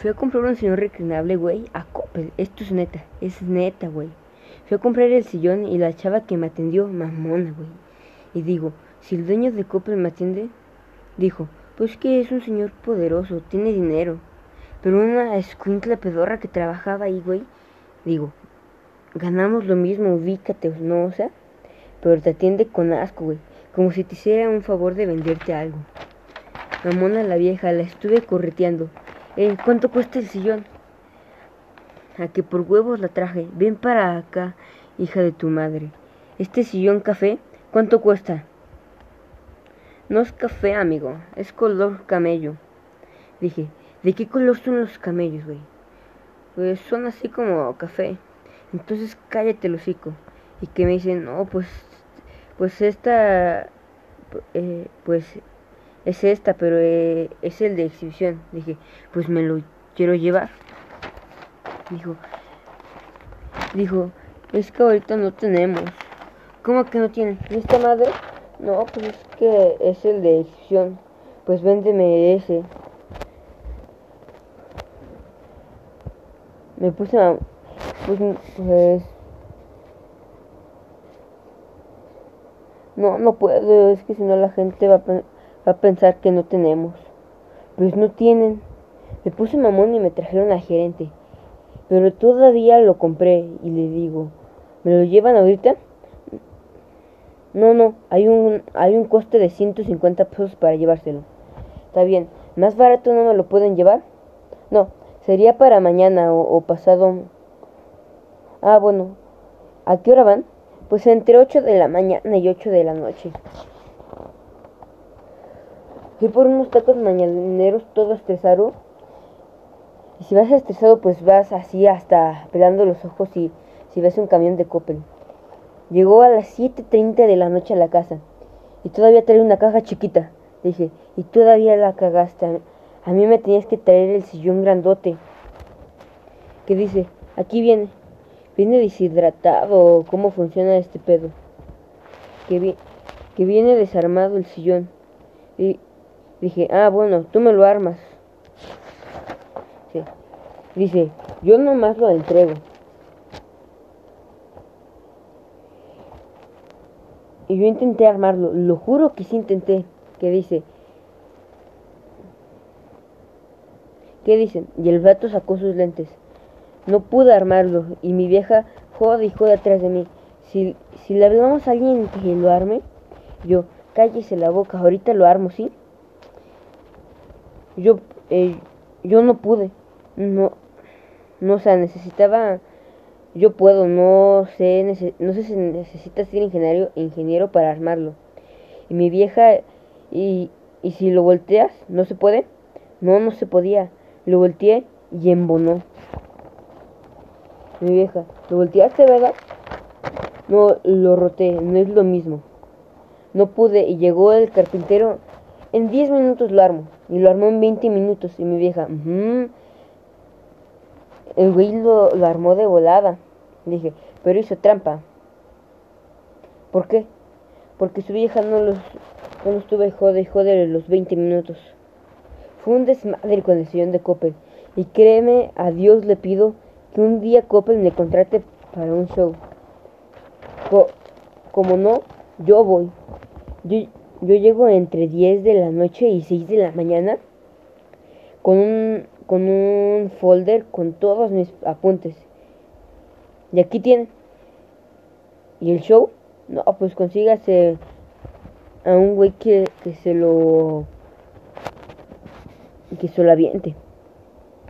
Fui a comprar un sillón reclinable, güey, a Coppel. Esto es neta, es neta, güey. Fui a comprar el sillón y la chava que me atendió, mamona, güey. Y digo, si el dueño de Coppel me atiende, dijo, pues que es un señor poderoso, tiene dinero. Pero una escuincla pedorra que trabajaba ahí, güey, digo, ganamos lo mismo, ubícate, ¿no? O sea, pero te atiende con asco, güey. Como si te hiciera un favor de venderte algo. Mamona la vieja, la estuve correteando. Eh, ¿Cuánto cuesta el sillón? A que por huevos la traje. Ven para acá, hija de tu madre. Este sillón café, ¿cuánto cuesta? No es café, amigo. Es color camello. Dije, ¿de qué color son los camellos, güey? Pues son así como café. Entonces cállate el hocico. Y que me dicen, no, pues, pues esta, eh, pues es esta, pero eh, es el de exhibición. Dije, pues me lo quiero llevar. Dijo, dijo, es que ahorita no tenemos. ¿Cómo que no tienen? ¿Y esta madre? No, pues es que es el de exhibición. Pues véndeme ese. Me puse a... Pues, pues... No, no puedo, es que si no la gente va a a pensar que no tenemos. Pues no tienen. Me puse mamón y me trajeron al gerente. Pero todavía lo compré y le digo, ¿me lo llevan ahorita? No, no, hay un, hay un coste de 150 pesos para llevárselo. Está bien, ¿más barato no me lo pueden llevar? No, sería para mañana o, o pasado. Ah, bueno, ¿a qué hora van? Pues entre 8 de la mañana y 8 de la noche. Fui por unos tacos mañaneros todo estresado. Y si vas estresado, pues vas así hasta pelando los ojos y si ves un camión de Coppel. Llegó a las 7.30 de la noche a la casa. Y todavía trae una caja chiquita. Dije, y todavía la cagaste. A mí me tenías que traer el sillón grandote. ¿Qué dice? Aquí viene. Viene deshidratado. ¿Cómo funciona este pedo? Que, que viene desarmado el sillón. Y, Dije, ah, bueno, tú me lo armas. Sí. Dice, yo nomás lo entrego. Y yo intenté armarlo, lo juro que sí intenté. Que dice, ¿qué dicen? Y el vato sacó sus lentes. No pude armarlo y mi vieja joda y joda atrás de mí. Si, si le hablamos a alguien que lo arme, yo, cállese la boca, ahorita lo armo, ¿sí? Yo eh, yo no pude no no o sea necesitaba yo puedo no sé no sé si necesita ser ingeniero ingeniero para armarlo. Y mi vieja y y si lo volteas no se puede no no se podía. Lo volteé y embonó. Mi vieja lo volteaste verdad no lo roté no es lo mismo. No pude y llegó el carpintero en 10 minutos lo armo. Y lo armó en 20 minutos. Y mi vieja, el güey lo, armó de volada. Dije, pero hizo trampa. ¿Por qué? Porque su vieja no los, no los tuve jode jode los 20 minutos. Fue un desmadre con el sillón de Coppel. Y créeme, a Dios le pido que un día Coppel me contrate para un show. como no, yo voy. Yo, yo llego entre 10 de la noche y 6 de la mañana con un, con un folder con todos mis apuntes. Y aquí tienen. ¿Y el show? No, pues consígase a un güey que, que se lo... que se lo aviente.